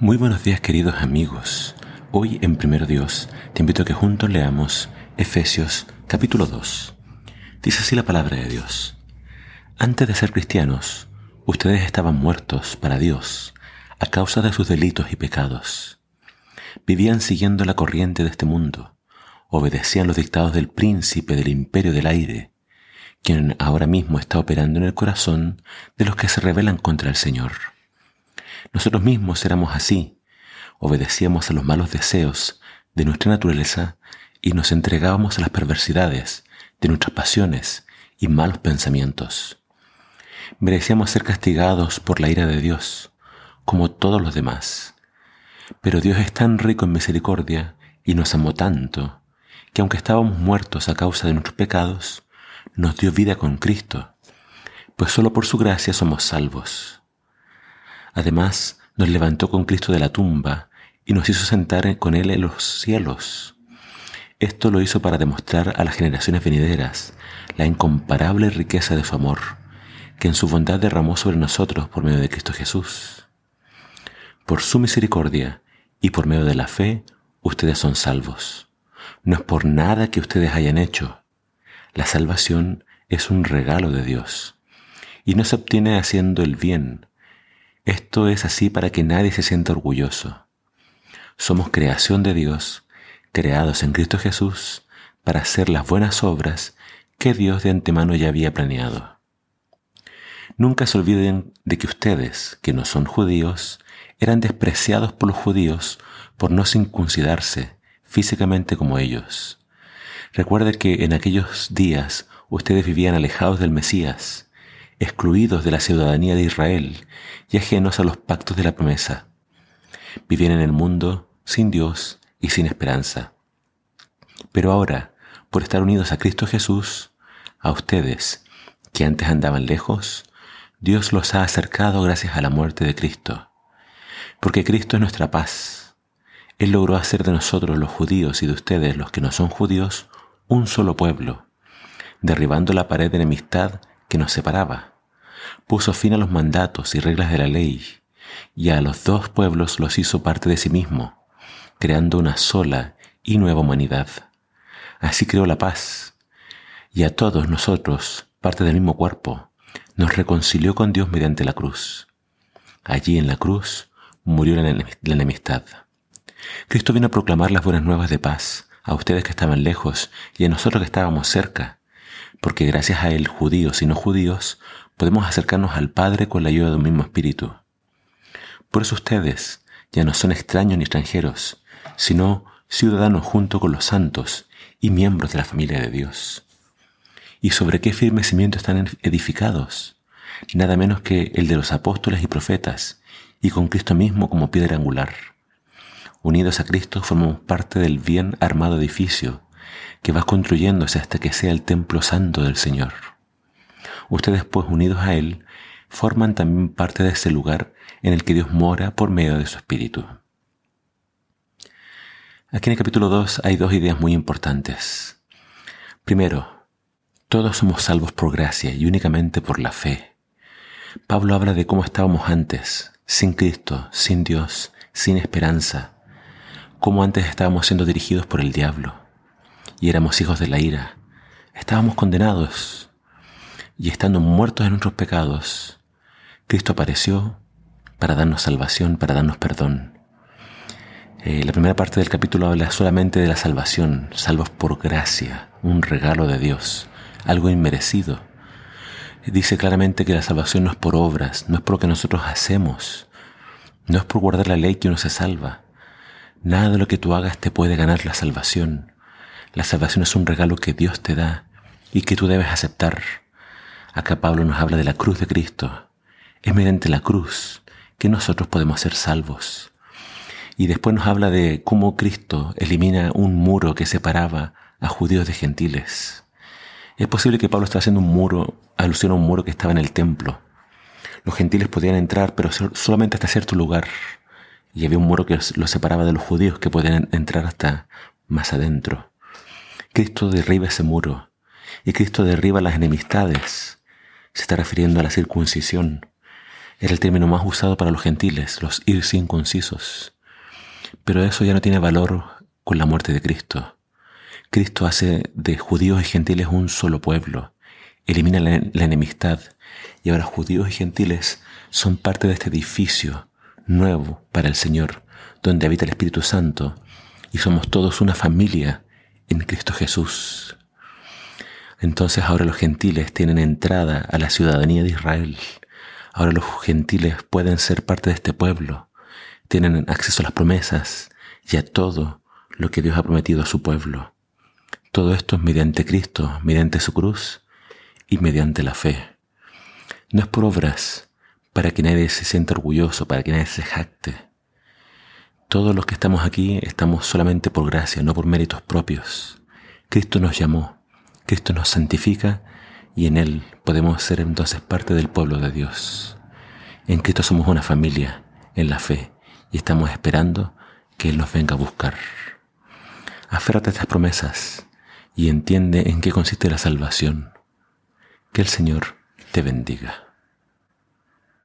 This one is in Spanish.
Muy buenos días queridos amigos. Hoy en Primero Dios te invito a que juntos leamos Efesios capítulo 2. Dice así la palabra de Dios. Antes de ser cristianos, ustedes estaban muertos para Dios a causa de sus delitos y pecados. Vivían siguiendo la corriente de este mundo, obedecían los dictados del príncipe del imperio del aire, quien ahora mismo está operando en el corazón de los que se rebelan contra el Señor. Nosotros mismos éramos así, obedecíamos a los malos deseos de nuestra naturaleza y nos entregábamos a las perversidades de nuestras pasiones y malos pensamientos. Merecíamos ser castigados por la ira de Dios, como todos los demás. Pero Dios es tan rico en misericordia y nos amó tanto, que aunque estábamos muertos a causa de nuestros pecados, nos dio vida con Cristo, pues solo por su gracia somos salvos. Además, nos levantó con Cristo de la tumba y nos hizo sentar con Él en los cielos. Esto lo hizo para demostrar a las generaciones venideras la incomparable riqueza de su amor, que en su bondad derramó sobre nosotros por medio de Cristo Jesús. Por su misericordia y por medio de la fe, ustedes son salvos. No es por nada que ustedes hayan hecho. La salvación es un regalo de Dios y no se obtiene haciendo el bien, esto es así para que nadie se sienta orgulloso. Somos creación de Dios, creados en Cristo Jesús para hacer las buenas obras que Dios de antemano ya había planeado. Nunca se olviden de que ustedes, que no son judíos, eran despreciados por los judíos por no circuncidarse físicamente como ellos. Recuerde que en aquellos días ustedes vivían alejados del Mesías, excluidos de la ciudadanía de Israel y ajenos a los pactos de la promesa. Vivían en el mundo sin Dios y sin esperanza. Pero ahora, por estar unidos a Cristo Jesús, a ustedes, que antes andaban lejos, Dios los ha acercado gracias a la muerte de Cristo. Porque Cristo es nuestra paz. Él logró hacer de nosotros los judíos y de ustedes los que no son judíos un solo pueblo, derribando la pared de enemistad que nos separaba. Puso fin a los mandatos y reglas de la ley, y a los dos pueblos los hizo parte de sí mismo, creando una sola y nueva humanidad. Así creó la paz, y a todos nosotros, parte del mismo cuerpo, nos reconcilió con Dios mediante la cruz. Allí en la cruz murió la enemistad. Cristo vino a proclamar las buenas nuevas de paz a ustedes que estaban lejos y a nosotros que estábamos cerca porque gracias a Él, judíos y no judíos, podemos acercarnos al Padre con la ayuda de un mismo Espíritu. Por eso ustedes ya no son extraños ni extranjeros, sino ciudadanos junto con los santos y miembros de la familia de Dios. ¿Y sobre qué firme cimiento están edificados? Nada menos que el de los apóstoles y profetas, y con Cristo mismo como piedra angular. Unidos a Cristo formamos parte del bien armado edificio que va construyéndose hasta que sea el templo santo del Señor. Ustedes pues unidos a Él forman también parte de ese lugar en el que Dios mora por medio de su Espíritu. Aquí en el capítulo 2 hay dos ideas muy importantes. Primero, todos somos salvos por gracia y únicamente por la fe. Pablo habla de cómo estábamos antes, sin Cristo, sin Dios, sin esperanza, cómo antes estábamos siendo dirigidos por el diablo y éramos hijos de la ira. Estábamos condenados y estando muertos en nuestros pecados, Cristo apareció para darnos salvación, para darnos perdón. Eh, la primera parte del capítulo habla solamente de la salvación, salvos por gracia, un regalo de Dios, algo inmerecido. Dice claramente que la salvación no es por obras, no es por lo que nosotros hacemos, no es por guardar la ley que uno se salva. Nada de lo que tú hagas te puede ganar la salvación. La salvación es un regalo que Dios te da y que tú debes aceptar. Acá Pablo nos habla de la cruz de Cristo. Es mediante la cruz que nosotros podemos ser salvos. Y después nos habla de cómo Cristo elimina un muro que separaba a judíos de gentiles. Es posible que Pablo esté haciendo un muro, alusión a un muro que estaba en el templo. Los gentiles podían entrar, pero solamente hasta cierto lugar. Y había un muro que los separaba de los judíos que podían entrar hasta más adentro. Cristo derriba ese muro y Cristo derriba las enemistades. Se está refiriendo a la circuncisión. Era el término más usado para los gentiles, los ircircuncisos. Pero eso ya no tiene valor con la muerte de Cristo. Cristo hace de judíos y gentiles un solo pueblo, elimina la, enemistad y ahora judíos y gentiles son parte de este edificio nuevo para el Señor, donde habita el Espíritu Santo y somos todos una familia en Cristo Jesús. Entonces ahora los gentiles tienen entrada a la ciudadanía de Israel. Ahora los gentiles pueden ser parte de este pueblo, tienen acceso a las promesas y a todo lo que Dios ha prometido a su pueblo. Todo esto es mediante Cristo, mediante su cruz y mediante la fe. No es por obras, para que nadie se sienta orgulloso, para que nadie se jacte. Todos los que estamos aquí estamos solamente por gracia, no por méritos propios. Cristo nos llamó, Cristo nos santifica y en Él podemos ser entonces parte del pueblo de Dios. En Cristo somos una familia, en la fe, y estamos esperando que Él nos venga a buscar. Aférrate a estas promesas y entiende en qué consiste la salvación. Que el Señor te bendiga.